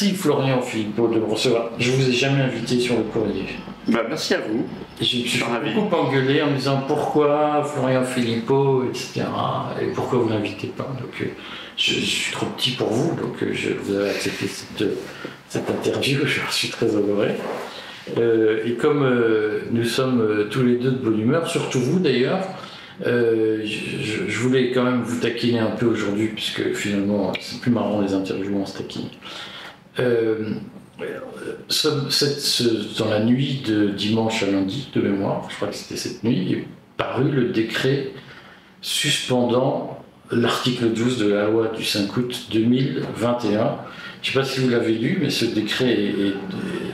merci Florian Philippot de me recevoir. Je vous ai jamais invité sur le courrier. Bah, merci à vous. Je me suis beaucoup engueulé en me disant pourquoi Florian Philippot, etc. Et pourquoi vous l'invitez pas. Donc, euh, je, suis trop petit pour vous, donc euh, je, vous avez accepté cette, cette interview, je suis très honoré. Euh, et comme nous sommes tous les deux de bonne humeur, surtout vous d'ailleurs, je, voulais quand même vous taquiner un peu aujourd'hui, puisque finalement c'est plus marrant les interviews, on se taquine. Dans la nuit de dimanche à lundi, de mémoire, je crois que c'était cette nuit, est paru le décret suspendant l'article 12 de la loi du 5 août 2021. Je ne sais pas si vous l'avez lu, mais ce décret est,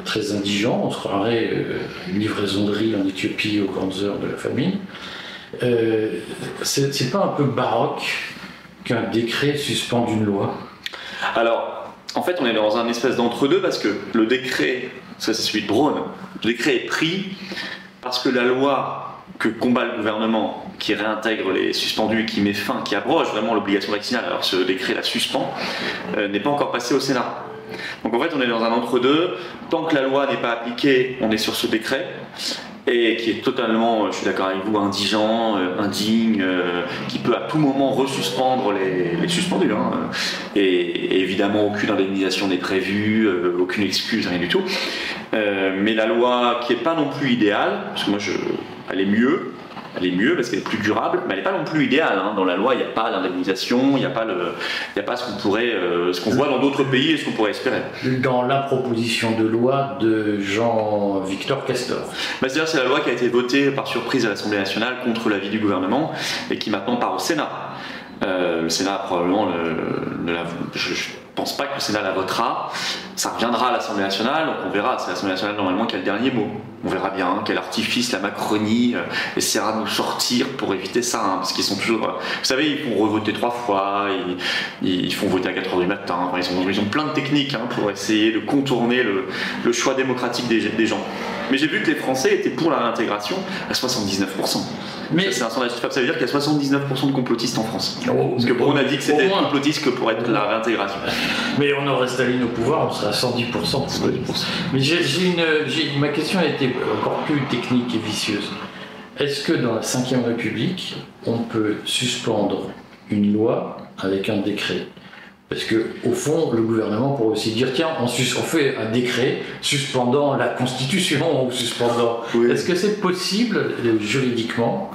très indigent. On se croirait euh, une livraison de riz en Éthiopie aux grandes heures de la famine. Euh, c'est pas un peu baroque qu'un décret suspende une loi? Alors, en fait, on est dans un espèce d'entre-deux parce que le décret, ça c'est celui de Braun, le décret est pris parce que la loi que combat le gouvernement qui réintègre les suspendus qui met fin, qui abroge vraiment l'obligation vaccinale, alors ce décret la suspend, euh, n'est pas encore passé au Sénat. Donc en fait, on est dans un entre-deux. Tant que la loi n'est pas appliquée, on est sur ce décret et qui est totalement, je suis d'accord avec vous, indigent, euh, indigne, euh, qui peut à tout moment resuspendre les, suspendus. Hein. et, évidemment, aucune indemnisation n'est prévue, aucune excuse, rien du tout. mais la loi qui n'est pas non plus idéale, parce que moi, elle est mieux, elle est mieux parce qu'elle est plus durable, mais elle n'est pas non plus idéale. Hein. Dans la loi, il n'y a pas l'indemnisation, il n'y a pas, le, il a pas ce qu'on pourrait, euh, ce qu'on voit dans d'autres pays et ce qu'on pourrait espérer. Dans la proposition de loi de Jean-Victor Castor. Bah, C'est-à-dire c'est la loi qui a été votée par surprise à l'Assemblée nationale contre l'avis du gouvernement et qui maintenant part au Sénat. Euh, le Sénat probablement le, la, je, pense pas que le Sénat la votera. Ça reviendra à l'Assemblée nationale, donc on verra. C'est l'Assemblée nationale normalement qui a le dernier mot. On verra bien hein, quel artifice la Macronie euh, essaiera de nous sortir pour éviter ça, hein, parce qu'ils sont toujours. Euh, vous savez, ils font revoter trois fois, ils, font voter à 4 h du matin. ils, ont, plein de techniques hein, pour essayer de contourner le, choix démocratique des gens. Mais j'ai vu que les Français étaient pour la réintégration à 79%. Mais c'est un sondage ça veut dire qu'il y a 79% de complotistes en France. Oh, Parce que Brown a dit que c'était complotiste que pour être la réintégration. Mais on aurait Staline au pouvoir, on serait à 110%. Mais j'ai une, ma question a été encore plus technique et vicieuse. Est-ce que dans la Ve République, on peut suspendre une loi avec un décret parce que, au fond, le gouvernement pourrait aussi dire tiens, on, fait un décret suspendant la Constitution ou suspendant. Est-ce que c'est possible euh, juridiquement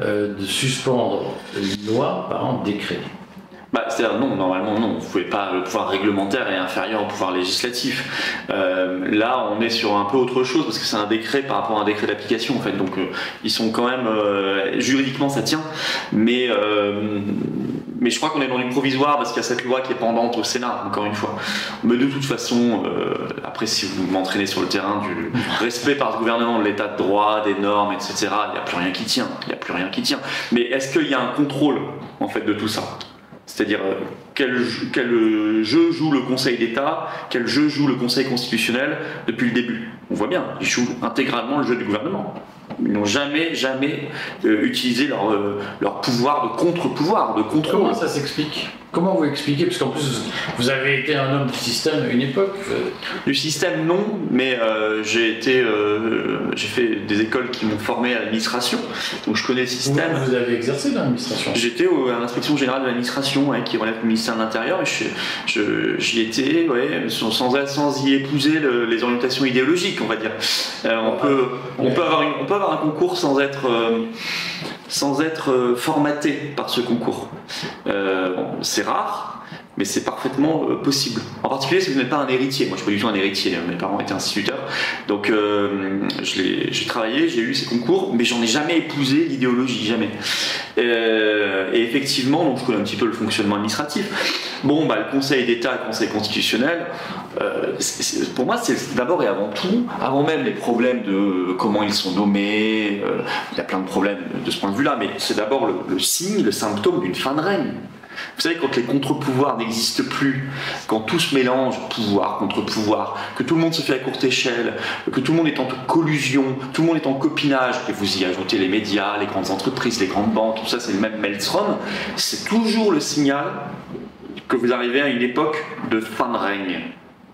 euh, de suspendre une loi par un décret? Bah, C'est-à-dire non, normalement non, vous pouvez pas, le pouvoir réglementaire est inférieur au pouvoir législatif. Euh, là, on est sur un peu autre chose parce que c'est un décret par rapport à un décret d'application en fait, donc euh, ils sont quand même euh, juridiquement ça tient, mais mais je crois qu'on est dans du provisoire parce qu'il y a cette loi qui est pendante au Sénat, encore une fois. Mais de toute façon, après si vous m'entraînez sur le terrain du respect par le gouvernement de l'état de droit, des normes, etc., il n'y a plus rien qui tient, il n'y a plus rien qui tient. Mais est-ce qu'il y a un contrôle en fait de tout ça? C'est-à-dire euh, quel, jeu joue le Conseil d'État, quel jeu joue le Conseil constitutionnel depuis le début? On voit bien, ils jouent intégralement le jeu du gouvernement. Ils n'ont jamais, jamais euh, utilisé leur, euh, leur pouvoir de contre-pouvoir, de contrôle. Comment ça s'explique? Comment vous expliquez? Parce qu'en plus, vous avez été un homme du système à une époque. Du système, non, mais euh, j'ai été, euh, j'ai fait des écoles qui m'ont formé à l'administration, donc je connais le système. Vous, avez exercé dans l'administration? J'étais à l'inspection générale de l'administration, qui relève du ministère de l'Intérieur, et j'y étais, ouais, sans, sans y épouser les orientations idéologiques, on va dire. Euh, on, peut, avoir un concours sans être être euh, formaté par ce concours. Euh, c'est rare, mais c'est parfaitement euh, possible. En particulier si vous n'êtes pas un héritier. Moi, je suis pas du tout un héritier. Mes parents étaient instituteurs, donc j'ai travaillé, j'ai eu ces concours, mais j'en ai jamais épousé l'idéologie, jamais. Et effectivement, donc je connais un petit peu le fonctionnement administratif. Bon, bah, le Conseil d'État, le Conseil constitutionnel, euh, pour moi, c'est d'abord et avant tout, avant même les problèmes de comment ils sont nommés, euh, il y a plein de problèmes de ce point de vue-là, mais c'est d'abord le, signe, le symptôme d'une fin de règne. Vous savez, quand les contre-pouvoirs n'existent plus, quand tout se mélange, pouvoir contre pouvoir, que tout le monde se fait à courte échelle, que tout le monde est en collusion, tout le monde est en copinage, et vous y ajoutez les médias, les grandes entreprises, les grandes banques, tout ça c'est le même maelstrom, c'est toujours le signal que vous arrivez à une époque de fin de règne.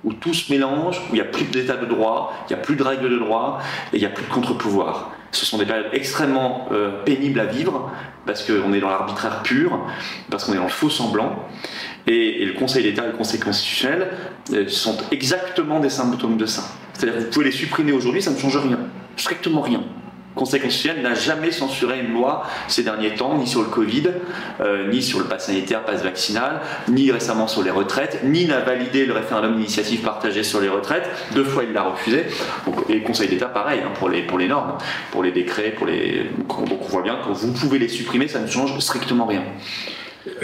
où tout se mélange, où il n'y a plus d'état de droit, il n'y a plus de règles de droit et il n'y a plus de contre-pouvoir. Ce sont des périodes extrêmement euh, pénibles à vivre parce qu'on est dans l'arbitraire pur, parce qu'on est dans le faux semblant. Et, le Conseil d'État et le Conseil constitutionnel euh, sont exactement des symptômes de ça. C'est-à-dire que vous pouvez les supprimer aujourd'hui, ça ne change rien, strictement rien. Conseil constitutionnel n'a jamais censuré une loi ces derniers temps, ni sur le Covid, euh, ni sur le pass sanitaire, pass vaccinal, ni récemment sur les retraites, ni n'a validé le référendum d'initiative partagée sur les retraites. Deux fois, il l'a refusé. et le Conseil d'État, pareil, hein, pour, les, pour les normes, pour les décrets, pour les. Donc on voit bien que vous pouvez les supprimer, ça ne change strictement rien.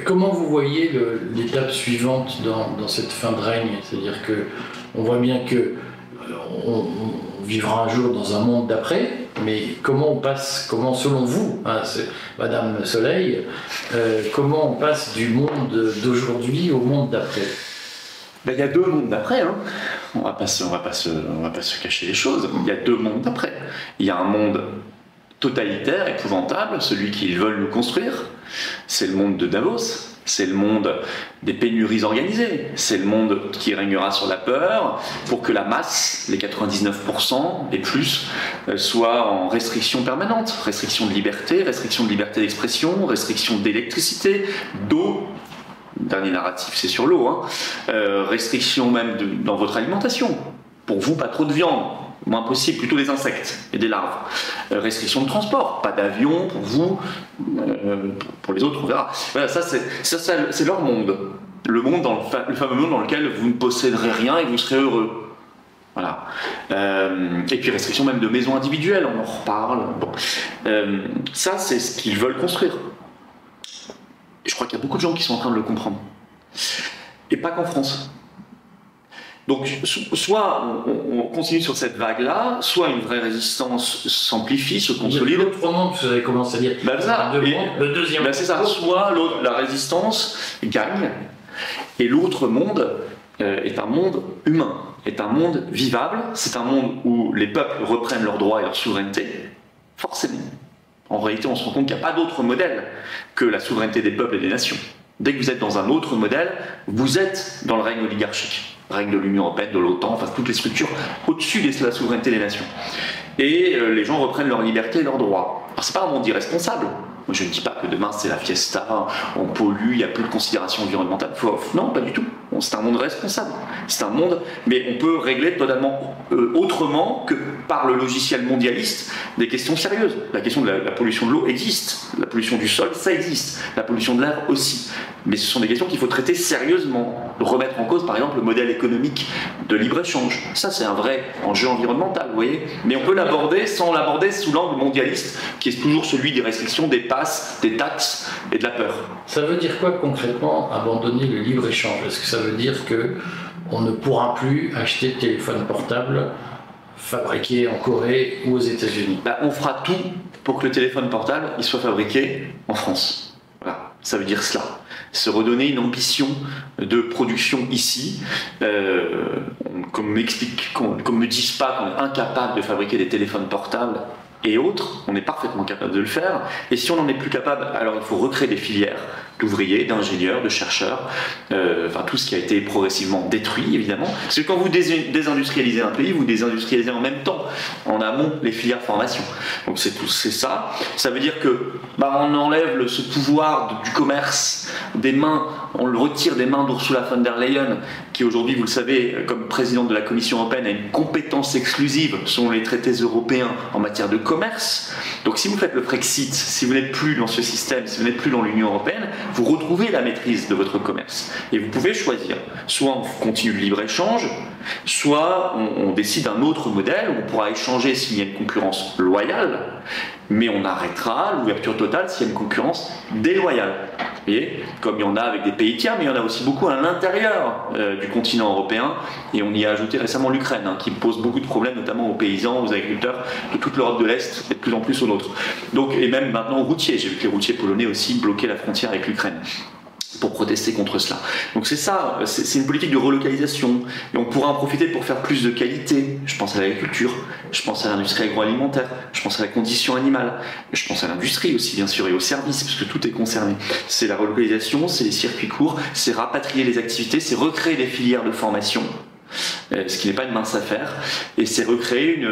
Comment vous voyez l'étape suivante dans, dans, cette fin de règne? C'est-à-dire que on voit bien que on, vivra un jour dans un monde d'après, mais comment on passe, comment selon vous, hein, Madame Soleil, euh, comment on passe du monde d'aujourd'hui au monde d'après? Ben, Il y a deux mondes d'après, hein. on ne va, pas se, va, va pas se cacher les choses, il y a deux mondes d'après. Il y a un monde totalitaire, épouvantable, celui qu'ils veulent nous construire, c'est le monde de Davos, c'est le monde des pénuries organisées, c'est le monde qui régnera sur la peur pour que la masse, les 99% et plus, euh, soit en restriction permanente. Restriction de liberté, restriction de liberté d'expression, restriction d'électricité, d'eau. Dernier narratif, c'est sur l'eau. Hein. Euh, restriction même dans votre alimentation. Pour vous, pas trop de viande, moins possible, plutôt des insectes et des larves. Euh, restriction de transport, pas d'avion pour vous, euh, pour les autres, on verra. Voilà, ça c'est leur monde. Le monde, dans le, fameux monde dans lequel vous ne posséderez rien et vous serez heureux. Voilà. Euh, et puis restriction même de maisons individuelles, on en reparle. Bon. ça, c'est ce qu'ils veulent construire. je crois qu'il y a beaucoup de gens qui sont en train de le comprendre. Et pas qu'en France. Donc, soit on, continue sur cette vague-là, soit une vraie résistance s'amplifie, se consolide. L'autre monde, vous avez commencé à dire. Ben ça, le deuxième. Ben c'est ça. Soit la résistance gagne, et l'autre monde euh, est un monde humain, est un monde vivable. C'est un monde où les peuples reprennent leurs droits et leur souveraineté, forcément. En réalité, on se rend compte qu'il n'y a pas d'autre modèle que la souveraineté des peuples et des nations. Dès que vous êtes dans un autre modèle, vous êtes dans le règne oligarchique règne de l'Union européenne, de l'OTAN, enfin toutes les structures au-dessus de la souveraineté des nations. Et euh, les gens reprennent leur liberté et leurs droits. Alors c'est pas un monde irresponsable. Moi, je ne dis pas que demain c'est la fiesta, on pollue, il n'y a plus de considération environnementale. Non, pas du tout. C'est un monde responsable. C'est un monde, mais on peut régler totalement euh, autrement que par le logiciel mondialiste des questions sérieuses. La question de la, pollution de l'eau existe, la pollution du sol, ça existe, la pollution de l'air aussi. Mais ce sont des questions qu'il faut traiter sérieusement. Remettre en cause, par exemple, le modèle économique de libre-échange. Ça, c'est un vrai enjeu environnemental, vous voyez. Mais on peut l'aborder sans l'aborder sous l'angle mondialiste, qui est toujours celui des restrictions, des passes, des taxes et de la peur. Ça veut dire quoi concrètement abandonner le libre-échange? Veut dire que on ne pourra plus acheter de téléphone portable fabriqué en Corée ou aux États-Unis bah, On fera tout pour que le téléphone portable il soit fabriqué en France. Voilà, ça veut dire cela. Se redonner une ambition de production ici. Euh, comme, m'explique, comme me disent pas qu'on est incapable de fabriquer des téléphones portables et autres, on est parfaitement capable de le faire. Et si on n'en est plus capable, alors il faut recréer des filières d'ouvriers, d'ingénieurs, de chercheurs, euh, enfin tout ce qui a été progressivement détruit évidemment. Parce que quand vous désindustrialisez un pays, vous désindustrialisez en même temps, en amont, les filières formation. Donc c'est tout, c'est ça. Ça veut dire que bah, on enlève ce pouvoir du commerce des mains, on le retire des mains d'Ursula von der Leyen, qui aujourd'hui, vous le savez, comme présidente de la Commission européenne, a une compétence exclusive selon les traités européens en matière de commerce. Donc si vous faites le Brexit, si vous n'êtes plus dans ce système, si vous n'êtes plus dans l'Union européenne, vous retrouvez la maîtrise de votre commerce. Et vous pouvez choisir. Soit on continue le libre-échange, soit on, décide un autre modèle où on pourra échanger s'il y a une concurrence loyale, mais on arrêtera l'ouverture totale s'il y a une concurrence déloyale. Vous voyez Comme il y en a avec des pays tiers, mais il y en a aussi beaucoup à l'intérieur euh, du continent européen. Et on y a ajouté récemment l'Ukraine, hein, qui pose beaucoup de problèmes, notamment aux paysans, aux agriculteurs de toute l'Europe de l'Est et de plus en plus aux nôtres. Donc, et même maintenant aux routiers. J'ai vu que les routiers polonais aussi bloquaient la frontière avec l'Ukraine pour protester contre cela. Donc c'est ça, c'est une politique de relocalisation. Et on pourra en profiter pour faire plus de qualité. Je pense à l'agriculture, je pense à l'industrie agroalimentaire, je pense à la condition animale, je pense à l'industrie aussi bien sûr et aux services, parce que tout est concerné. C'est la relocalisation, c'est les circuits courts, c'est rapatrier les activités, c'est recréer des filières de formation. ce qui n'est pas une mince affaire, et c'est recréer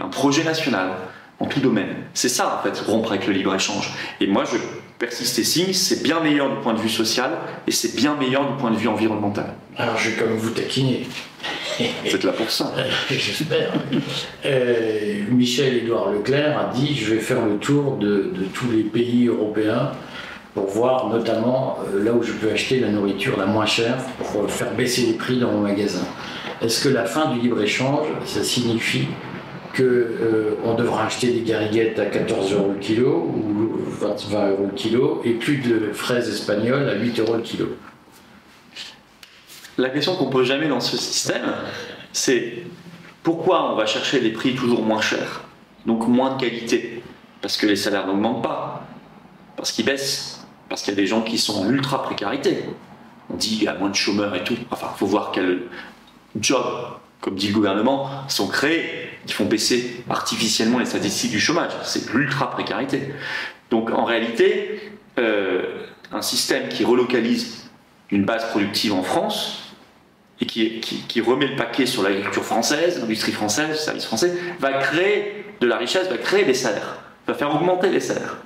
un projet national en tout domaine. C'est ça, en fait, rompre avec le libre-échange. Et moi, je persiste et signe, c'est bien meilleur du point de vue social et c'est bien meilleur du point de vue environnemental. Alors, je vais comme vous taquiner. Vous êtes là pour ça. J'espère. Euh, Michel-Édouard Leclerc a dit Je vais faire le tour de, tous les pays européens pour voir notamment euh, là où je peux acheter la nourriture la moins chère pour faire baisser les prix dans mon magasin. Est-ce que la fin du libre-échange, ça signifie qu'on euh, devra acheter des gariguettes à 14 euros le kilo ou 20, euros le kilo et plus de fraises espagnoles à 8 euros le kilo. La question qu'on pose jamais dans ce système, c'est pourquoi on va chercher des prix toujours moins chers, donc moins de qualité? Parce que les salaires n'augmentent pas, parce qu'ils baissent, parce qu'il y a des gens qui sont en ultra précarité. On dit qu'il y a moins de chômeurs et tout. Enfin, il faut voir quel job, comme dit le gouvernement, sont créés qui font baisser artificiellement les statistiques du chômage. C'est l'ultra précarité. Donc en réalité, euh, un système qui relocalise une base productive en France et qui, qui, remet le paquet sur l'agriculture française, l'industrie française, le service français, va créer de la richesse, va créer des salaires, va faire augmenter les salaires,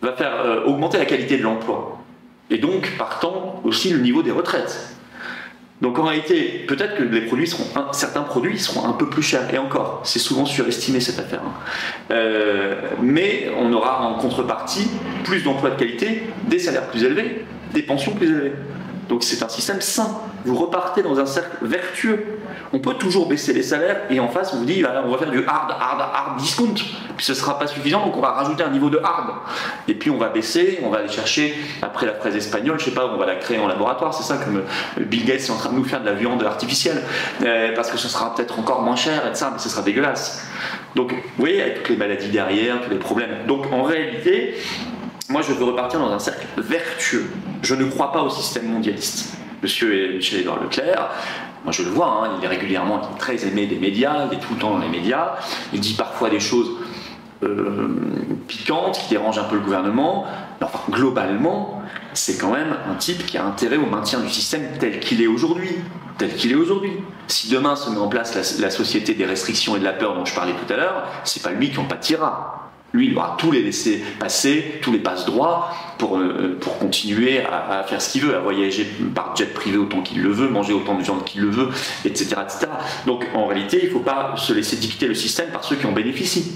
va faire euh, augmenter la qualité de l'emploi. Et donc, partant, aussi le niveau des retraites. Donc en réalité, peut-être que certains produits seront un peu plus chers. Et encore, c'est souvent surestimé cette affaire. Hein. Euh, mais on aura en contrepartie plus d'emplois de qualité, des salaires plus élevés, des pensions plus élevées. Donc c'est un système sain. Vous repartez dans un cercle vertueux. On peut toujours baisser les salaires et en face on vous dit on va faire du hard, hard, hard discount. Puis ce ne sera pas suffisant donc on va rajouter un niveau de hard. Et puis on va baisser, on va aller chercher après la fraise espagnole, je sais pas, on va la créer en laboratoire. C'est ça euh, Bill Gates est en train de nous faire de la viande artificielle euh, parce que ce sera peut-être encore moins cher et ça, mais ce sera dégueulasse. Donc vous voyez avec toutes les maladies derrière, tous les problèmes. Donc en réalité, moi, je veux repartir dans un cercle vertueux. Je ne crois pas au système mondialiste. Monsieur Michel-Édouard Leclerc, moi je le vois, hein, il est régulièrement très aimé des médias, il est tout le temps dans les médias, il dit parfois des choses euh, piquantes qui dérangent un peu le gouvernement, mais enfin globalement, c'est quand même un type qui a intérêt au maintien du système tel qu'il est aujourd'hui. Tel qu'il est aujourd'hui. Si demain se met en place la, la, société des restrictions et de la peur dont je parlais tout à l'heure, c'est pas lui qui en pâtira. Lui, il aura tous les laisser passer, tous les passe droits pour, euh, pour continuer à, faire ce qu'il veut, à voyager par jet privé autant qu'il le veut, manger autant de viande qu'il le veut, etc., etc. Donc en réalité, il ne faut pas se laisser dicter le système par ceux qui en bénéficient.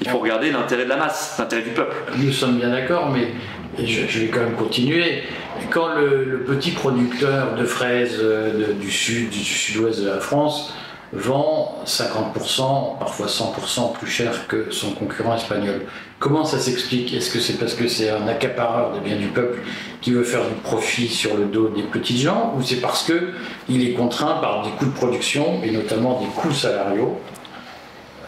Il faut regarder l'intérêt de la masse, l'intérêt du peuple. Nous sommes bien d'accord, mais je, vais quand même continuer. Quand le, petit producteur de fraises euh, du sud, du sud-ouest de la France, vend 50%, parfois 100% plus cher que son concurrent espagnol. Comment ça s'explique? Est-ce que c'est parce que c'est un accapareur des biens du peuple qui veut faire du profit sur le dos des petits gens ou c'est parce qu'il est contraint par des coûts de production et notamment des coûts salariaux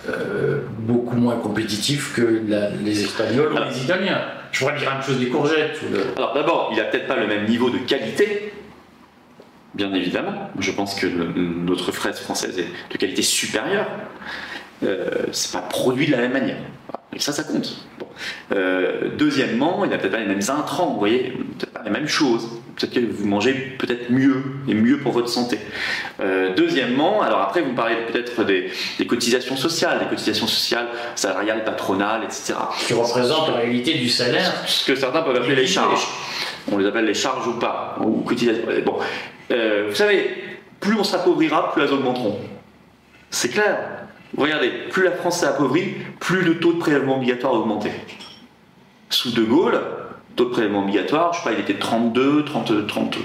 euh, beaucoup moins compétitifs que les Espagnols ou les Italiens? Je pourrais dire la même chose des courgettes. Alors d'abord, il n'a peut-être pas le même niveau de qualité bien évidemment. Je pense que notre fraise française est de qualité supérieure. Euh, c'est pas produit de la même manière. Et ça, ça compte. Euh, deuxièmement, il n'a peut-être pas les mêmes intrants, vous voyez, peut-être pas les mêmes choses. Peut-être que vous mangez peut-être mieux et mieux pour votre santé. Euh, deuxièmement, alors après, vous parlez peut-être des, cotisations sociales, des cotisations sociales salariales, patronales, etc. Qui représentent en réalité du salaire. Ce que certains peuvent appeler les charges. On les appelle les charges ou pas, ou cotisations. Bon, euh, vous savez, plus on s'appauvrira, plus elles augmenteront. C'est clair. Regardez, plus la France s'est appauvrie, plus le taux de prélèvement obligatoire a augmenté. Sous De Gaulle, taux de prélèvement obligatoire, je sais pas, il était 32, 30, 30,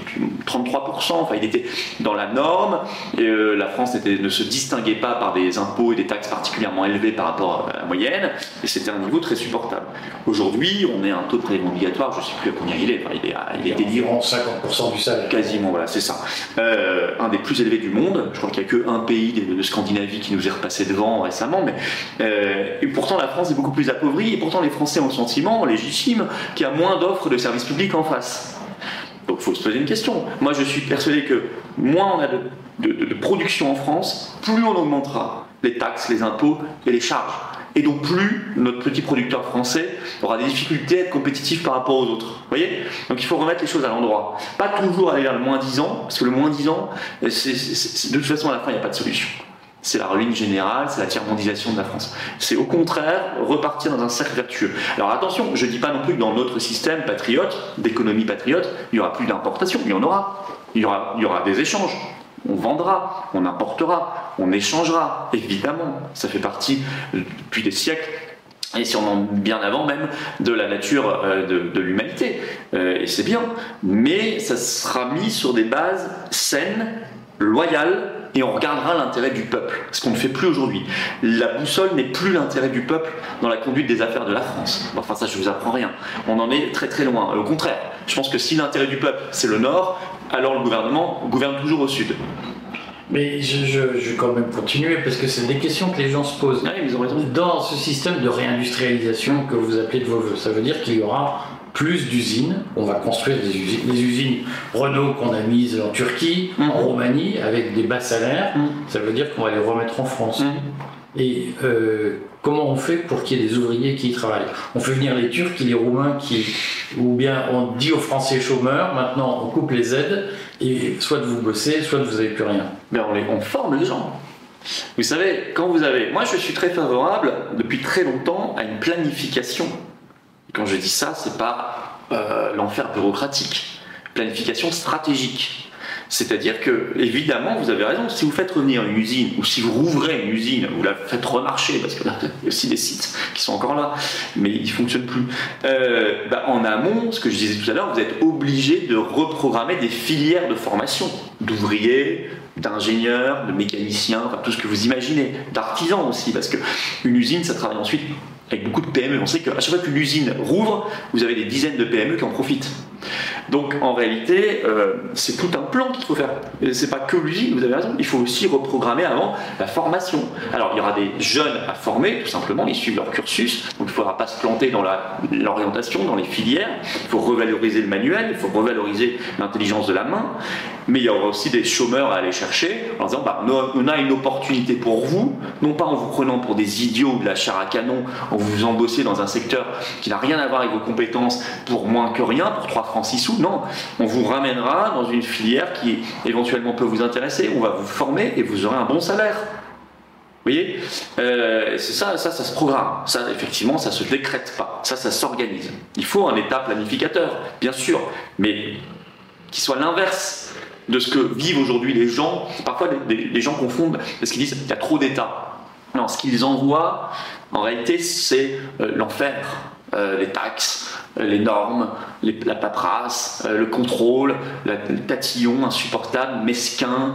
33%, enfin il était dans la norme, et euh, la France ne se distinguait pas par des impôts et des taxes particulièrement élevés par rapport à la moyenne, et c'était un niveau très supportable. Aujourd'hui, on est à un taux de prélèvement obligatoire, je ne sais plus à combien il est, il est, il est environ 50% du salaire. Quasiment, voilà, c'est ça. Euh, un des plus élevés du monde, je crois qu'il n'y a qu'un pays de, Scandinavie qui nous est repassé devant récemment, mais euh, et pourtant la France est beaucoup plus appauvrie, et pourtant les Français ont le sentiment légitime qu'il y a moins offre de services publics en face. Donc il faut se poser une question. Moi je suis persuadé que moins on a de, production en France, plus on augmentera les taxes, les impôts et les charges. et donc plus notre petit producteur français aura des difficultés à être compétitif par rapport aux autres. Vous voyez? Donc il faut remettre les choses à l'endroit. Pas toujours aller vers le moins 10 ans, parce que le moins 10 ans, de toute façon à la fin il n'y a pas de solution c'est la ruine générale, c'est la tiers-mondisation de la France. C'est au contraire repartir dans un cercle vertueux. Alors attention, je ne dis pas non plus que dans notre système patriote, d'économie patriote, il n'y aura plus d'importation, il y en aura. Il y aura, des échanges. On vendra, on importera, on échangera, évidemment. Ça fait partie, depuis des siècles, et sûrement bien avant même de la nature euh, de, l'humanité. Euh, et c'est bien. Mais ça sera mis sur des bases saines, loyales, et on regardera l'intérêt du peuple, ce qu'on ne fait plus aujourd'hui. La boussole n'est plus l'intérêt du peuple dans la conduite des affaires de la France. Enfin ça je vous apprends rien. On en est très très loin. Au contraire, je pense que si l'intérêt du peuple c'est le nord, alors le gouvernement gouverne toujours au sud. Mais je, vais quand même continuer parce que c'est des questions que les gens se posent. Dans ce système de réindustrialisation que vous appelez de vos voeux, ça veut dire qu'il y aura plus d'usines. On va construire des usines, les usines Renault qu'on a mises en Turquie, en mhm. Roumanie, avec des bas salaires. Mhm. Ça veut dire qu'on va les remettre en France. Mhm. Et euh, comment on fait pour qu'il y ait des ouvriers qui y travaillent? On fait venir les Turcs et les Roumains qui, ou bien on dit aux Français chômeurs, maintenant on coupe les aides, et soit vous bosser, soit vous n'avez plus rien. Mais on, les, on forme les gens. Vous savez, quand vous avez. Moi, je suis très favorable, depuis très longtemps, à une planification quand je dis ça, c'est pas euh, l'enfer bureaucratique. Planification stratégique. C'est-à-dire que, évidemment, vous avez raison, si vous faites revenir une usine, ou si vous rouvrez une usine, vous la faites remarcher, parce qu'il y a aussi des sites qui sont encore là, mais ils ne fonctionnent plus, euh, bah, en amont, ce que je disais tout à l'heure, vous êtes obligé de reprogrammer des filières de formation, d'ouvriers, d'ingénieurs, de mécaniciens, enfin, tout ce que vous imaginez, d'artisans aussi, parce qu'une usine, ça travaille ensuite avec beaucoup de PME. On sait qu'à chaque fois qu'une usine rouvre, vous avez des dizaines de PME qui en profitent. Donc en réalité, euh, c'est tout un plan qu'il faut faire. C'est pas que l'usine, vous avez raison. Il faut aussi reprogrammer avant la formation. Alors il y aura des jeunes à former, tout simplement, ils suivent leur cursus. Donc il ne faudra pas se planter dans l'orientation, dans les filières. Il faut revaloriser le manuel, il faut revaloriser l'intelligence de la main. Mais il y aura aussi des chômeurs à aller chercher en disant bah, on a une opportunité pour vous, non pas en vous prenant pour des idiots de la chair à canon, en vous embossez dans un secteur qui n'a rien à voir avec vos compétences pour moins que rien, pour 3 francs 6 sous. Non, on vous ramènera dans une filière qui éventuellement peut vous intéresser, on va vous former et vous aurez un bon salaire. Vous voyez? Euh, C'est ça, ça, ça se programme. Ça, effectivement, ça se décrète pas. Ça, ça s'organise. Il faut un État planificateur, bien sûr, mais qui soit l'inverse de ce que vivent aujourd'hui les gens. Parfois, les, gens confondent parce qu'ils disent qu'il y a trop d'États. Non, ce qu'ils envoient, en réalité, c'est euh, l'enfer. Euh, les taxes, euh, les normes, la paperasse, le contrôle, le tatillon insupportable, mesquin.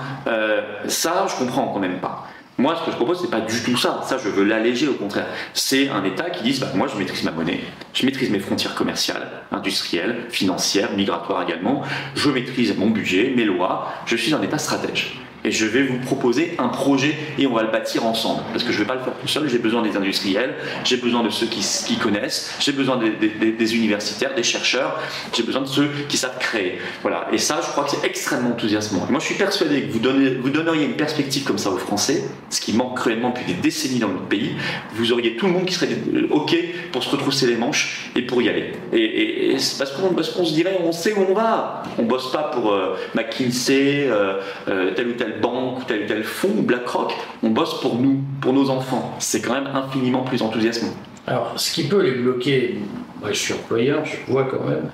ça, je comprends qu'on n'aime pas. Moi, ce que je propose, c'est pas du tout ça. Ça, je veux l'alléger, au contraire. C'est un État qui dise, bah, moi, je maîtrise ma monnaie, je maîtrise mes frontières commerciales, industrielles, financières, migratoires également, je maîtrise mon budget, mes lois, je suis un État stratège et je vais vous proposer un projet et on va le bâtir ensemble. Parce que je ne vais pas le faire tout seul, j'ai besoin des industriels, j'ai besoin de ceux qui, connaissent, j'ai besoin des, universitaires, des chercheurs, j'ai besoin de ceux qui savent créer. Voilà. Et ça, je crois que c'est extrêmement enthousiasmant. moi, je suis persuadé que vous, donneriez une perspective comme ça aux Français, ce qui manque cruellement depuis des décennies dans notre pays, vous auriez tout le monde qui serait OK pour se retrousser les manches et pour y aller. Et, parce qu'on se dirait, on sait où on va. On bosse pas pour euh, McKinsey, euh, euh, tel ou tel banque ou tel ou fonds BlackRock, on bosse pour nous, pour nos enfants. C'est quand même infiniment plus enthousiasmant. Alors, ce qui peut les bloquer, moi je suis employeur, je vois quand même,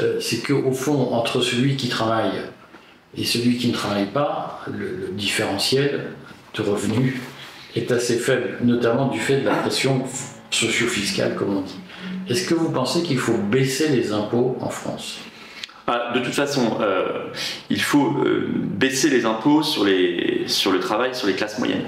euh, c'est qu'au fond, entre celui qui travaille et celui qui ne travaille pas, le, différentiel de revenus est assez faible, notamment du fait de la pression socio-fiscale, comme on dit. Est-ce que vous pensez qu'il faut baisser les impôts en France? Ah, de toute façon, euh, il faut euh, baisser les impôts sur, les, sur le travail, sur les classes moyennes.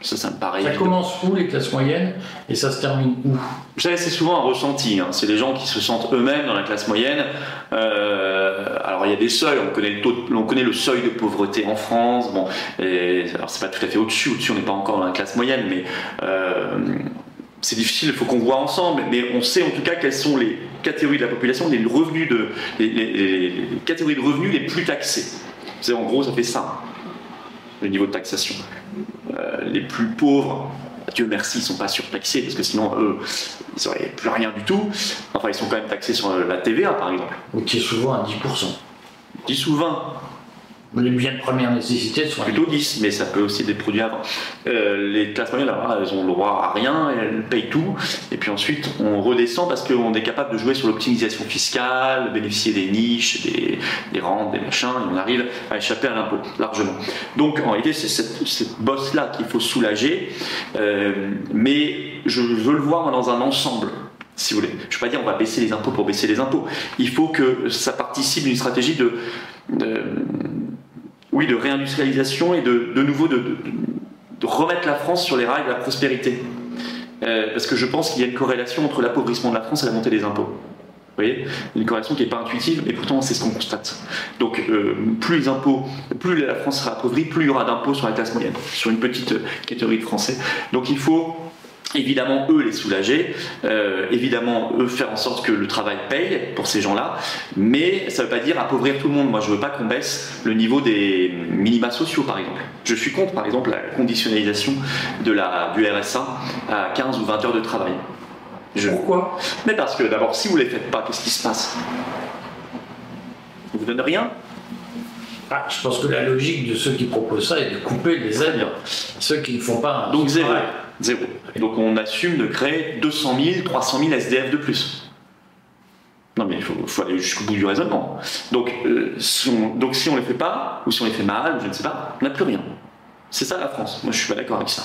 Ça, ça me paraît. Ça commence où les classes moyennes et ça se termine où? Vous savez, c'est souvent un ressenti. Hein. C'est les gens qui se sentent eux-mêmes dans la classe moyenne. Euh, alors il y a des seuils. On connaît le taux, on connaît le seuil de pauvreté en France. Bon, et, alors c'est pas tout à fait au-dessus. Au-dessus, on n'est pas encore dans la classe moyenne, mais c'est difficile, il faut qu'on voit ensemble, mais on sait en tout cas quelles sont les catégories de la population, les, revenus de, les, catégories de revenus les plus taxées. C'est en gros, ça fait ça, le niveau de taxation. Euh, les plus pauvres Dieu merci, ils sont pas surtaxés, parce que sinon, eux, ils n'auraient plus rien du tout. Enfin, ils sont quand même taxés sur la TVA, par exemple. Qui est souvent à 10%. 10 ou 20 les biens de première nécessité sont plutôt 10, mais ça peut aussi être des produits avant. Euh, les classes moyennes, là, elles ont le droit à rien, elles payent tout, et puis ensuite on redescend parce qu'on est capable de jouer sur l'optimisation fiscale, bénéficier des niches, des, des, rentes, des machins, et on arrive à échapper à l'impôt largement. Donc en réalité, c'est cette, bosse-là qu'il faut soulager, euh, mais je veux le voir dans un ensemble si vous voulez. Je ne veux pas dire on va baisser les impôts pour baisser les impôts. Il faut que ça participe d'une stratégie de, de oui, de réindustrialisation et de, nouveau de, de, remettre la France sur les rails de la prospérité. Euh, parce que je pense qu'il y a une corrélation entre l'appauvrissement de la France et la montée des impôts. Vous voyez? Une corrélation qui n'est pas intuitive, mais pourtant c'est ce qu'on constate. Donc euh, plus les impôts, plus la France sera appauvrie, plus il y aura d'impôts sur la classe moyenne, sur une petite catégorie de Français. Donc il faut évidemment eux les soulager, euh, évidemment eux faire en sorte que le travail paye pour ces gens-là, mais ça ne veut pas dire appauvrir tout le monde. Moi je veux pas qu'on baisse le niveau des minima sociaux par exemple. Je suis contre par exemple la conditionnalisation de la, du RSA à 15 ou 20 heures de travail. Pourquoi? Mais parce que d'abord si vous ne les faites pas, qu'est-ce qui se passe? Vous ne donnez rien? Ah, je pense que la logique de ceux qui proposent ça est de couper les aides, ceux qui ne font pas. Donc zéro. Zéro. Donc on assume de créer 200 000, 300 000 SDF de plus. Non mais il faut, aller jusqu'au bout du raisonnement. Donc, euh, si on, on les fait pas, ou si on les fait mal, ou je ne sais pas, on n'a plus rien. C'est ça la France. Moi je suis pas d'accord avec ça.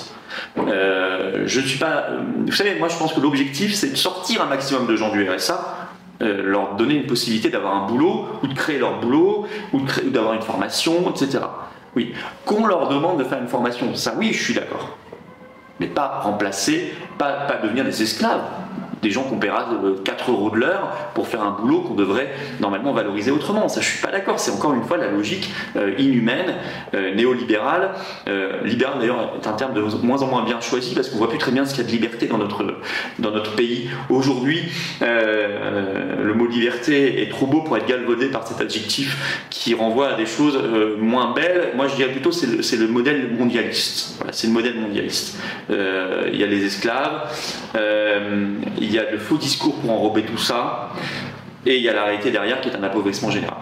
Euh, je ne suis pas. Euh, vous savez, moi je pense que l'objectif c'est de sortir un maximum de gens du RSA, leur donner une possibilité d'avoir un boulot, ou de créer leur boulot, ou d'avoir une formation, etc. Oui. Qu'on leur demande de faire une formation, ça oui, je suis d'accord mais pas remplacer, pas, devenir des esclaves des gens qu'on paiera 4 euh, euros de l'heure pour faire un boulot qu'on devrait normalement valoriser autrement. Ça, je suis pas d'accord. C'est encore une fois la logique euh, inhumaine, euh, néolibérale. libéral d'ailleurs est un terme de moins en moins bien choisi parce qu'on voit plus très bien ce qu'il y a de liberté dans notre, dans notre pays. Aujourd'hui, le mot liberté est trop beau pour être galvaudé par cet adjectif qui renvoie à des choses moins belles. Moi, je dirais plutôt c'est le, le, modèle mondialiste. C'est le modèle mondialiste. Il y a les esclaves, il y a le faux discours pour enrober tout ça, et il y a la réalité derrière qui est un appauvrissement général.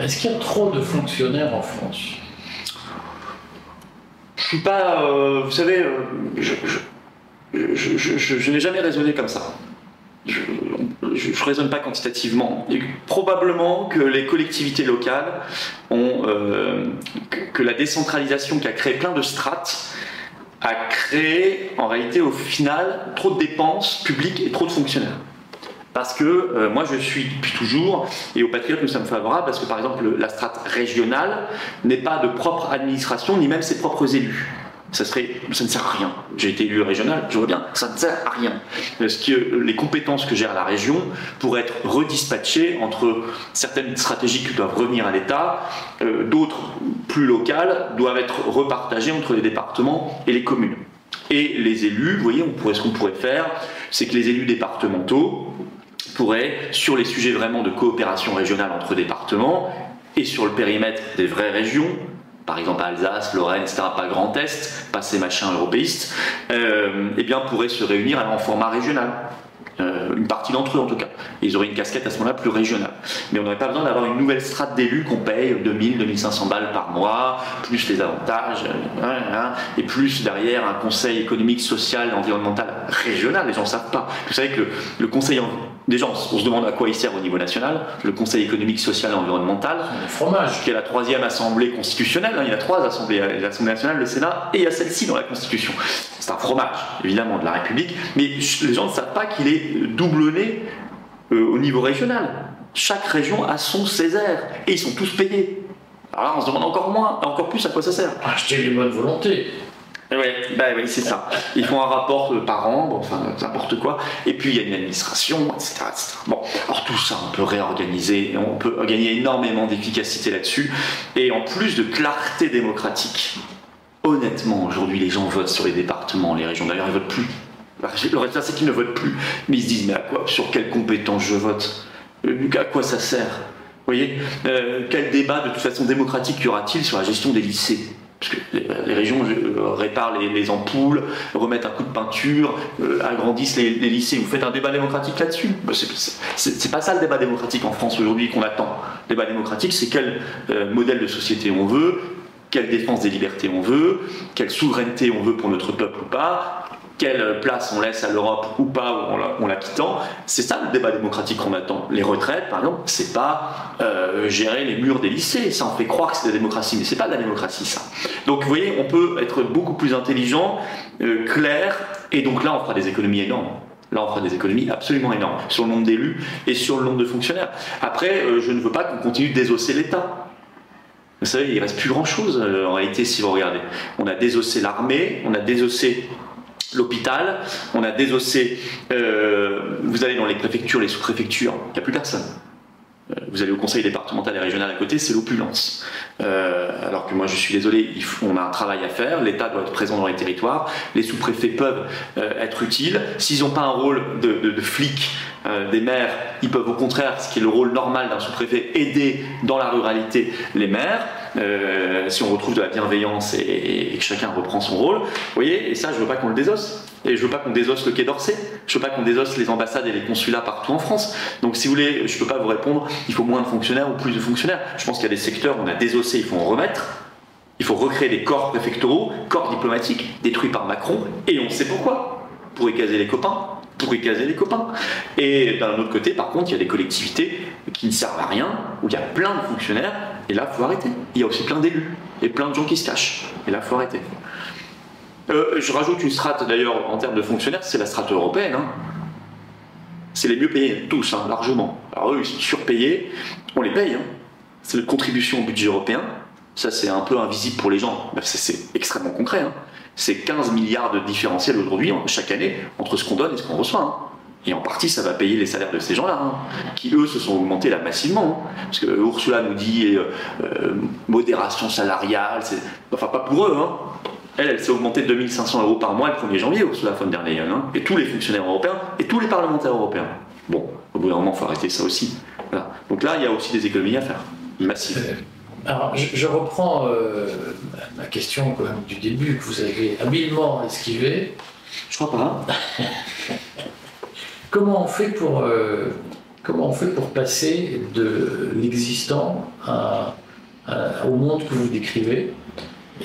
Est-ce qu'il y a trop de fonctionnaires en France? Je suis pas. Euh, vous savez, euh, je, n'ai jamais raisonné comme ça. Je ne raisonne pas quantitativement. probablement que les collectivités locales ont. Euh, que la décentralisation qui a créé plein de strates a créé en réalité au final trop de dépenses publiques et trop de fonctionnaires. Parce que euh, moi je suis depuis toujours, et au Patriote nous sommes favorables, parce que par exemple la strate régionale n'est pas de propre administration, ni même ses propres élus ça, ne sert à rien. J'ai été élu régional, je vois bien, ça ne sert à rien. Parce que les compétences que gère la région pourraient être redispatchées entre certaines stratégies qui doivent revenir à l'État, euh, d'autres plus locales doivent être repartagées entre les départements et les communes. Et les élus, vous voyez, ce qu'on pourrait faire, c'est que les élus départementaux pourraient, sur les sujets vraiment de coopération régionale entre départements, et sur le périmètre des vraies régions, par exemple Alsace, Lorraine, etc., pas Grand Est, pas ces machins européistes, euh, eh bien, pourraient se réunir en format régional. Euh, une partie d'entre eux en tout cas. ils auraient une casquette à ce moment-là plus régionale. Mais on n'aurait pas besoin d'avoir une nouvelle strate d'élus qu'on paye 2000, 2500 balles par mois, plus les avantages, euh, et plus derrière un conseil économique, social, environnemental régional. Les gens ne savent pas. Vous savez que le, le conseil Déjà, on se demande à quoi il sert au niveau national. Le Conseil économique, social et environnemental, fromage. qui est la troisième assemblée constitutionnelle. Hein. il y a trois assemblées, l'Assemblée nationale, le Sénat, et il y a celle-ci dans la Constitution. C'est un fromage, évidemment, de la République, mais les gens ne savent pas qu'il est doublonné euh, au niveau régional. Chaque région a son Césaire, et ils sont tous payés. Alors là, on se demande encore moins, encore plus à quoi ça sert. Acheter les bonnes volontés. Oui, bah oui, c'est ça. Ils font un rapport par an, enfin n'importe quoi, et puis il y a une administration, etc., Bon, alors tout ça, on peut réorganiser, on peut gagner énormément d'efficacité là-dessus, et en plus de clarté démocratique. Honnêtement, aujourd'hui, les gens votent sur les départements, les régions. D'ailleurs, ils votent plus. Le résultat, c'est qu'ils ne votent plus, mais ils se disent mais à quoi, sur quelles compétences je vote? Euh, À quoi ça sert? Vous voyez? Euh, Quel débat de toute façon démocratique y aura-t-il sur la gestion des lycées? Les, régions réparent les, ampoules, remettent un coup de peinture, agrandissent les, lycées. Vous faites un débat démocratique là-dessus bah, C'est pas ça le débat démocratique en France aujourd'hui qu'on attend. Le débat démocratique, c'est quel modèle de société on veut, quelle défense des libertés on veut, quelle souveraineté on veut pour notre peuple ou pas, quelle place on laisse à l'Europe ou pas en la, quittant. C'est ça le débat démocratique qu'on attend. Les retraites, par exemple, c'est pas euh, gérer les murs des lycées. Ça, on fait croire que c'est de la démocratie, mais c'est pas de la démocratie, ça. Donc, vous voyez, on peut être beaucoup plus intelligent, euh, clair, et donc là, on fera des économies énormes. Là, on fera des économies absolument énormes sur le nombre d'élus et sur le nombre de fonctionnaires. Après, euh, je ne veux pas qu'on continue de désosser l'État. Vous savez, il ne reste plus grand-chose en réalité si vous regardez. On a désossé l'armée, on a désossé l'hôpital, on a désossé, euh, vous allez dans les préfectures, les sous-préfectures, il n'y a plus personne. Euh, vous allez au conseil départemental et régional à côté, c'est l'opulence. Euh, alors que moi je suis désolé, on a un travail à faire, l'État doit être présent dans les territoires, les sous-préfets peuvent être utiles. S'ils n'ont pas un rôle de, flic des maires, ils peuvent au contraire, ce qui est le rôle normal d'un sous-préfet, aider dans la ruralité les maires. Euh, si on retrouve de la bienveillance et, que chacun reprend son rôle. Vous voyez, et ça, je veux pas qu'on le désosse. Et je veux pas qu'on désosse le Quai d'Orsay. Je veux pas qu'on désosse les ambassades et les consulats partout en France. Donc, si vous voulez, je peux pas vous répondre. Il faut moins de fonctionnaires ou plus de fonctionnaires. Je pense qu'il y a des secteurs où on a désossé, il faut en remettre. Il faut recréer des corps préfectoraux, corps diplomatiques détruits par Macron, et on sait pourquoi. Pour écaser les copains, pour écaser les copains. Et d'un autre côté, par contre, il y a des collectivités qui ne servent à rien, où il y a plein de fonctionnaires et là, il faut arrêter. Il y a aussi plein d'élus et plein de gens qui se cachent. Et là, il faut arrêter. Euh, je rajoute une strate d'ailleurs en termes de fonctionnaires, c'est la strate européenne. Hein. C'est les mieux payés, tous, hein, largement. Alors eux, ils sont surpayés, on les paye. Hein. C'est la contribution au budget européen. Ça, c'est un peu invisible pour les gens. C'est extrêmement concret. C'est 15 milliards de différentiel aujourd'hui, chaque année, entre ce qu'on donne et ce qu'on reçoit. Et en partie, ça va payer les salaires de ces gens-là, qui eux se sont augmentés là massivement. Parce que Ursula nous dit euh, euh, modération salariale, enfin pas pour eux. Hein. Elle, elle s'est augmentée de 2500 euros par mois le 1er janvier, Ursula von der Leyen. Hein. et tous les fonctionnaires européens et tous les parlementaires européens. Bon, au bout d'un moment, il faut arrêter ça aussi. Donc là, il y a aussi des économies à faire, massives. Euh, alors, je, reprends ma question quand même, du début que vous avez habilement esquivée. Je crois pas. Comment on fait pour, euh, comment on fait pour passer de l'existant au monde que vous décrivez?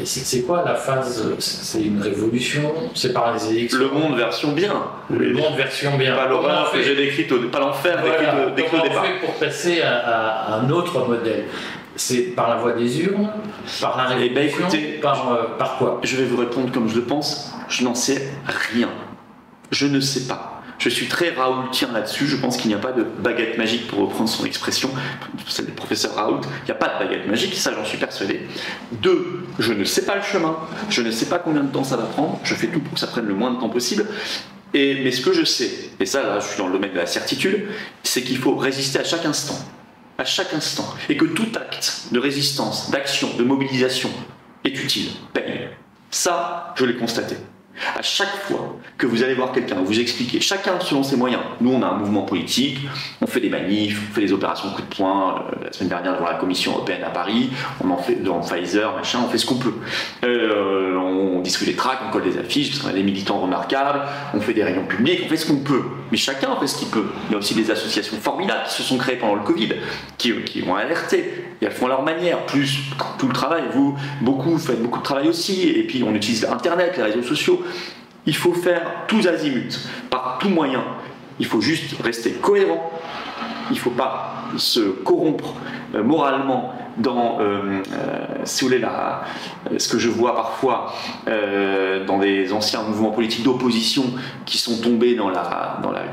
C'est quoi la phase C'est une révolution C'est par les élections Le monde version bien. Le monde version bien. Pas l'horreur que j'ai décrite, pas l'enfer voilà. décrit au départ. Fait pour passer à, un autre modèle? C'est par la voie des urnes, par la eh ben, révolution, par, euh, par quoi? Je vais vous répondre comme je le pense. Je n'en sais rien. Je ne sais pas. Je suis très Raoultien là-dessus. Je pense qu'il n'y a pas de baguette magique, pour reprendre son expression, c'est le professeur Raoult. Il n'y a pas de baguette magique, ça j'en suis persuadé. Deux, je ne sais pas le chemin. Je ne sais pas combien de temps ça va prendre. Je fais tout pour que ça prenne le moins de temps possible. Et, mais ce que je sais, et ça là je suis dans le domaine de la certitude, c'est qu'il faut résister à chaque instant. À chaque instant. Et que tout acte de résistance, d'action, de mobilisation est utile, paye. Ça, je l'ai constaté. À chaque fois que vous allez voir quelqu'un, vous expliquez, chacun selon ses moyens. Nous, on a un mouvement politique, on fait des manifs, on fait des opérations coup de poing. Euh, la semaine dernière, devant la Commission européenne à Paris, on en fait dans Pfizer, machin, on fait ce qu'on peut. Euh, on distribue des tracts, on colle des affiches, parce qu'on a des militants remarquables, on fait des réunions publiques, on fait ce qu'on peut. Mais chacun fait ce qu'il peut. Il y a aussi des associations formidables qui se sont créées pendant le Covid, qui, qui ont alerté. Et elles font leur manière, plus tout le travail. Vous, beaucoup, faites beaucoup de travail aussi. Et puis, on utilise Internet, les réseaux sociaux. Il faut faire tous azimuts, par tout moyen. Il faut juste rester cohérent. Il ne faut pas se corrompre euh, moralement dans, euh, euh, vous voulez, ce que je vois parfois dans des anciens mouvements politiques d'opposition qui sont tombés dans la, dans la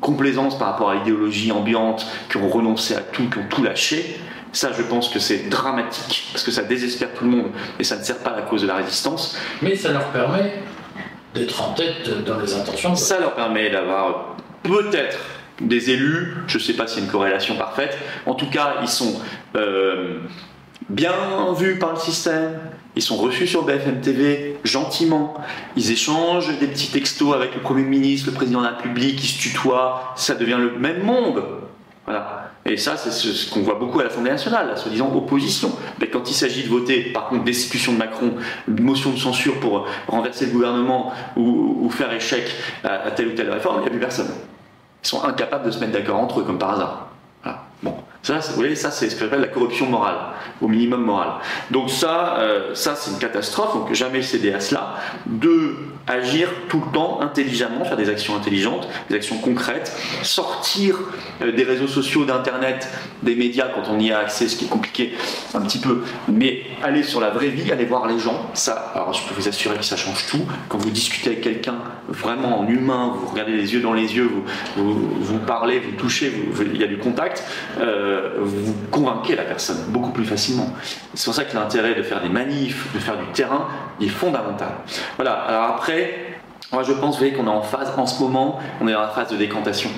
complaisance par rapport à l'idéologie ambiante, qui ont renoncé à tout, qui ont tout lâché. Ça, je pense que c'est dramatique, parce que ça désespère tout le monde, et ça ne sert pas à la cause de la résistance. Mais ça leur permet d'être en tête dans les intentions. Ça leur permet d'avoir peut-être des élus, je ne sais pas s'il y une corrélation parfaite, en tout cas, ils sont euh, bien vus par le système, ils sont reçus sur BFM TV gentiment, ils échangent des petits textos avec le Premier ministre, le Président de la République, ils se tutoient, ça devient le même monde. Voilà. Et ça, c'est ce qu'on voit beaucoup à l'Assemblée nationale, la soi-disant opposition. Mais quand il s'agit de voter, par contre, destitution de Macron, motion de censure pour renverser le gouvernement ou, faire échec à, telle ou telle réforme, il n'y a plus personne. Ils sont incapables de se mettre d'accord entre eux, comme par hasard. Ça, vous voyez, ça, c'est ce qu'on appelle la corruption morale, au minimum morale. Donc ça, euh, ça c'est une catastrophe, donc jamais céder à cela. Deux, agir tout le temps intelligemment, faire des actions intelligentes, des actions concrètes, sortir euh, des réseaux sociaux, d'Internet, des médias quand on y a accès, ce qui est compliqué un petit peu, mais aller sur la vraie vie, aller voir les gens, ça, alors je peux vous assurer que ça change tout. Quand vous discutez avec quelqu'un vraiment en humain, vous regardez les yeux dans les yeux, vous, vous, parlez, vous touchez, il y a du contact, euh, vous convainquez la personne beaucoup plus facilement. C'est pour ça que l'intérêt de faire des manifs, de faire du terrain, est fondamental. Voilà, alors après, moi je pense, vous voyez, qu'on est en phase, en ce moment, on est dans la phase de décantation.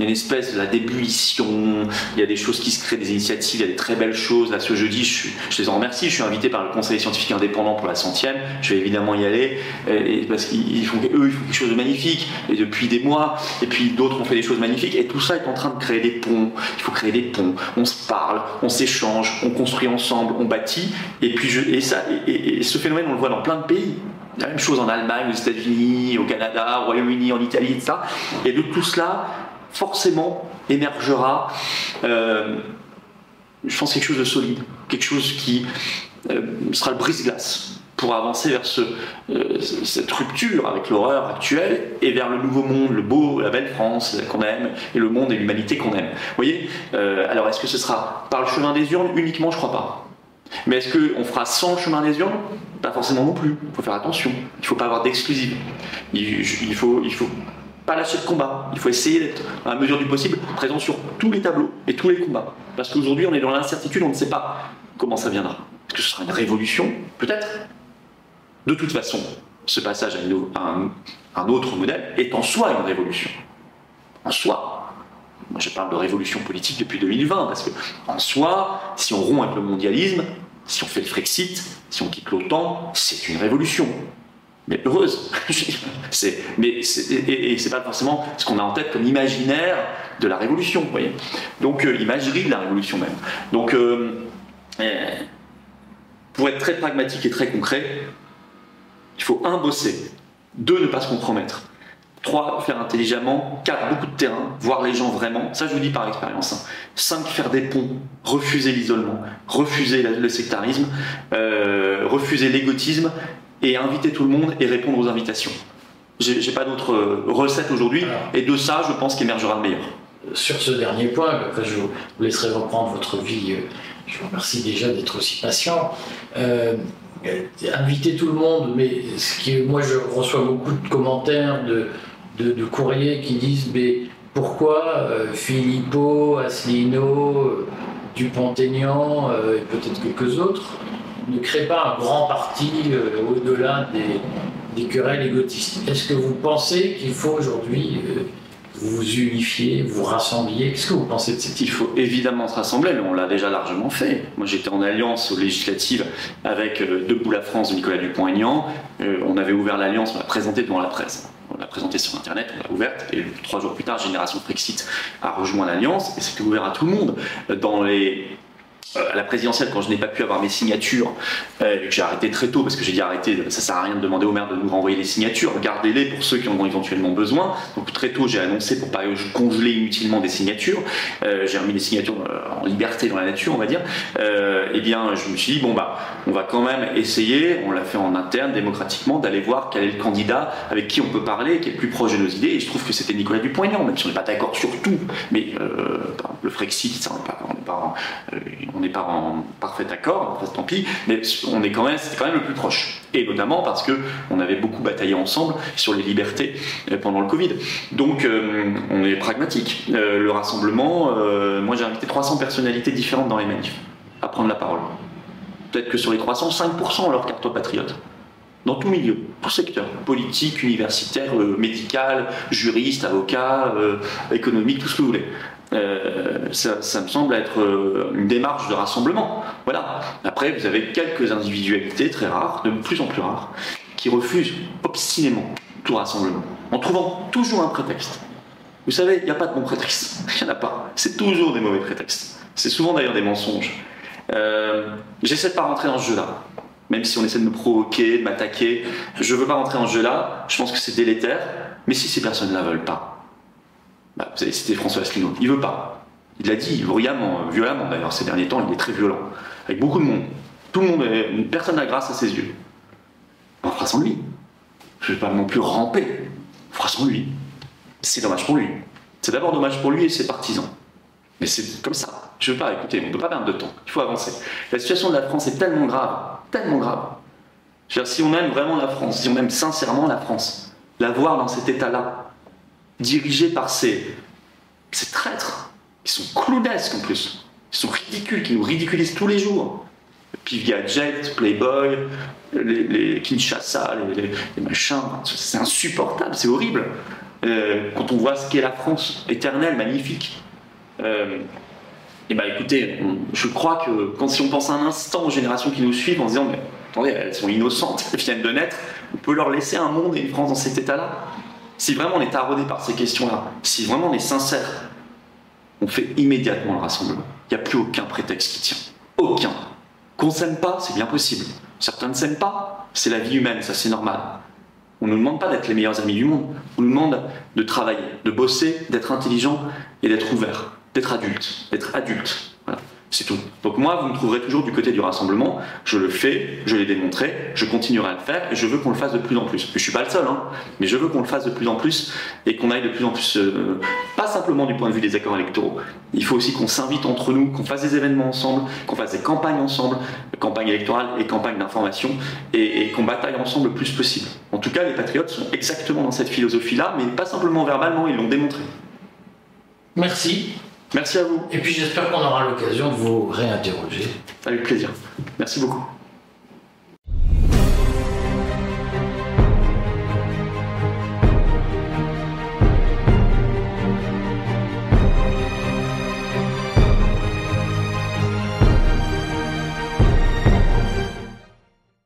Il y a une espèce de la d'ébullition, il y a des choses qui se créent, des initiatives, il y a des très belles choses. Là, ce jeudi, je, les en remercie, je suis invité par le Conseil scientifique indépendant pour la centième, je vais évidemment y aller, et, parce qu'ils font, eux, ils font quelque chose de magnifique, et depuis des mois, et puis d'autres ont fait des choses magnifiques, et tout ça est en train de créer des ponts. Il faut créer des ponts, on se parle, on s'échange, on construit ensemble, on bâtit, et puis je, et ça, et ce phénomène, on le voit dans plein de pays. La même chose en Allemagne, aux États-Unis, au Canada, au Royaume-Uni, en Italie, etc. Et de tout cela, forcément, émergera, euh, je pense, quelque chose de solide, quelque chose qui euh, sera le brise-glace pour avancer vers euh, cette rupture avec l'horreur actuelle et vers le nouveau monde, le beau, la belle France qu'on aime et le monde et l'humanité qu'on aime. Vous voyez Alors, est-ce que ce sera par le chemin des urnes? Uniquement Je crois pas. Mais est-ce qu'on fera sans chemin des urnes? Pas forcément non plus. Il faut faire attention. Il ne faut pas avoir d'exclusive. Il, faut, il faut pas lâcher de combat. Il faut essayer d'être, à mesure du possible, présent sur tous les tableaux et tous les combats. Parce qu'aujourd'hui, on est dans l'incertitude, on ne sait pas comment ça viendra. Est-ce que ce sera une révolution Peut-être. De toute façon, ce passage à, un, un autre modèle est en soi une révolution. En soi, moi, je parle de révolution politique depuis 2020, parce que, en soi, si on rompt avec le mondialisme, si on fait le Frexit, si on quitte l'OTAN, c'est une révolution. Mais heureuse. mais c'est, et, c'est pas forcément ce qu'on a en tête comme imaginaire de la révolution, vous voyez. Donc, euh, imagerie de la révolution même. Donc, euh, euh, pour être très pragmatique et très concret, il faut un, bosser, deux, ne pas se compromettre, 3. Faire intelligemment. 4. Beaucoup de terrain. Voir les gens vraiment. Ça, je vous dis par expérience. 5. Hein. Faire des ponts. Refuser l'isolement. Refuser le sectarisme. Euh, refuser l'égotisme. Et inviter tout le monde et répondre aux invitations. J'ai pas d'autres euh, recettes aujourd'hui. Et de ça, je pense qu'émergera le meilleur. Sur ce dernier point, après je vous laisserai reprendre votre vie. Euh, je vous remercie déjà d'être aussi patient. inviter tout le monde, mais ce qui, moi je reçois beaucoup de commentaires de, de, courriers qui disent mais pourquoi euh, Philippot, Asselineau, euh, Dupont-Aignan euh, et peut-être quelques autres? Ne créent pas un grand parti au-delà des, des, querelles égotistes. Est-ce que vous pensez qu'il faut aujourd'hui vous unifier, vous rassembler? Qu'est-ce que vous pensez de cette Il faut évidemment se rassembler, mais on l'a déjà largement fait. Moi, j'étais en alliance aux législatives avec Debout la France de Nicolas Dupont-Aignan. on avait ouvert l'alliance, on l'a présenté devant la presse on l'a présenté sur Internet, on l'a ouverte, et trois jours plus tard, Génération Frexit a rejoint l'Alliance, et c'était ouvert à tout le monde. Dans les euh, à la présidentielle, quand je n'ai pas pu avoir mes signatures, euh, que j'ai arrêté très tôt parce que j'ai dit arrêtez, ça sert à rien de demander au maire de nous renvoyer les signatures, gardez-les pour ceux qui en ont éventuellement besoin. Donc très tôt, j'ai annoncé pour pas congeler inutilement des signatures, euh, j'ai remis les signatures en liberté dans la nature, on va dire. eh bien, je me suis dit bon bah, on va quand même essayer, on l'a fait en interne, démocratiquement, d'aller voir quel est le candidat avec qui on peut parler, qui est le plus proche de nos idées. Et je trouve que c'était Nicolas Dupont-Aignan, même si on n'est pas d'accord sur tout, mais le Frexit, ça, on n'est pas, on n'est pas en parfait accord, tant pis, mais on est quand même, c'était quand même le plus proche. Et notamment parce que on avait beaucoup bataillé ensemble sur les libertés euh, pendant le Covid. Donc euh, on est pragmatique. Euh, le rassemblement, moi j'ai invité 300 personnalités différentes dans les manifs à prendre la parole. Peut-être que sur les 300, 5% ont leur carte patriote dans tout milieu, tout secteur, politique, universitaire, médical, juriste, avocat, économique, tout ce que vous voulez. Euh, ça, me semble être euh, une démarche de rassemblement. Voilà. Après, vous avez quelques individualités très rares, de plus en plus rares, qui refusent obstinément tout rassemblement, en trouvant toujours un prétexte. Vous savez, il n'y a pas de bon prétexte. Il n'y en a pas. C'est toujours des mauvais prétextes. C'est souvent d'ailleurs des mensonges. Euh, J'essaie de pas rentrer dans ce jeu-là. Même si on essaie de me provoquer, de m'attaquer, je veux pas rentrer dans ce jeu-là. Je pense que c'est délétère. Mais si ces personnes ne la veulent pas, bah, cité François Asselineau, il veut pas. Il l'a dit bruyamment, violemment d'ailleurs ces derniers temps, il est très violent. Avec beaucoup de monde. Tout le monde, personne n'a grâce à ses yeux. On fera sans lui. Je ne vais pas non plus ramper. On fera sans lui. C'est dommage pour lui. C'est d'abord dommage pour lui et ses partisans. Mais c'est comme ça. Je ne veux pas écouter, on ne peut pas perdre de temps. Il faut avancer. La situation de la France est tellement grave, tellement grave. Si on aime vraiment la France, si on aime sincèrement la France, la voir dans cet état-là, dirigée par ces, ces traîtres, qui sont clownesques en plus, qui sont ridicules, qui nous ridiculisent tous les jours. Jet, Playboy, les, les Kinshasa, les, les machins, c'est insupportable, c'est horrible. Euh, quand on voit ce qu'est la France, éternelle, magnifique. Euh, et bah écoutez, je crois que quand si on pense un instant aux générations qui nous suivent en se disant mais attendez, elles sont innocentes, elles viennent de naître, on peut leur laisser un monde et une France dans cet état-là. Si vraiment on est taraudé par ces questions-là, si vraiment on est sincère, on fait immédiatement le rassemblement. Il n'y a plus aucun prétexte qui tient. Aucun. Qu'on s'aime pas, c'est bien possible. Certains ne s'aiment pas, c'est la vie humaine, ça c'est normal. On ne nous demande pas d'être les meilleurs amis du monde, on nous demande de travailler, de bosser, d'être intelligent et d'être ouvert, d'être adulte, d'être adulte. C'est tout. Donc moi, vous me trouverez toujours du côté du rassemblement. Je le fais, je l'ai démontré, je continuerai à le faire et je veux qu'on le fasse de plus en plus. Je suis pas le seul, hein, mais je veux qu'on le fasse de plus en plus et qu'on aille de plus en plus, euh, pas simplement du point de vue des accords électoraux. Il faut aussi qu'on s'invite entre nous, qu'on fasse des événements ensemble, qu'on fasse des campagnes ensemble, campagnes électorales et campagnes d'information et, et qu'on bataille ensemble le plus possible. En tout cas, les patriotes sont exactement dans cette philosophie-là, mais pas simplement verbalement, ils l'ont démontré. Merci. Merci à vous. Et puis j'espère qu'on aura l'occasion de vous réinterroger. Avec plaisir. Merci beaucoup.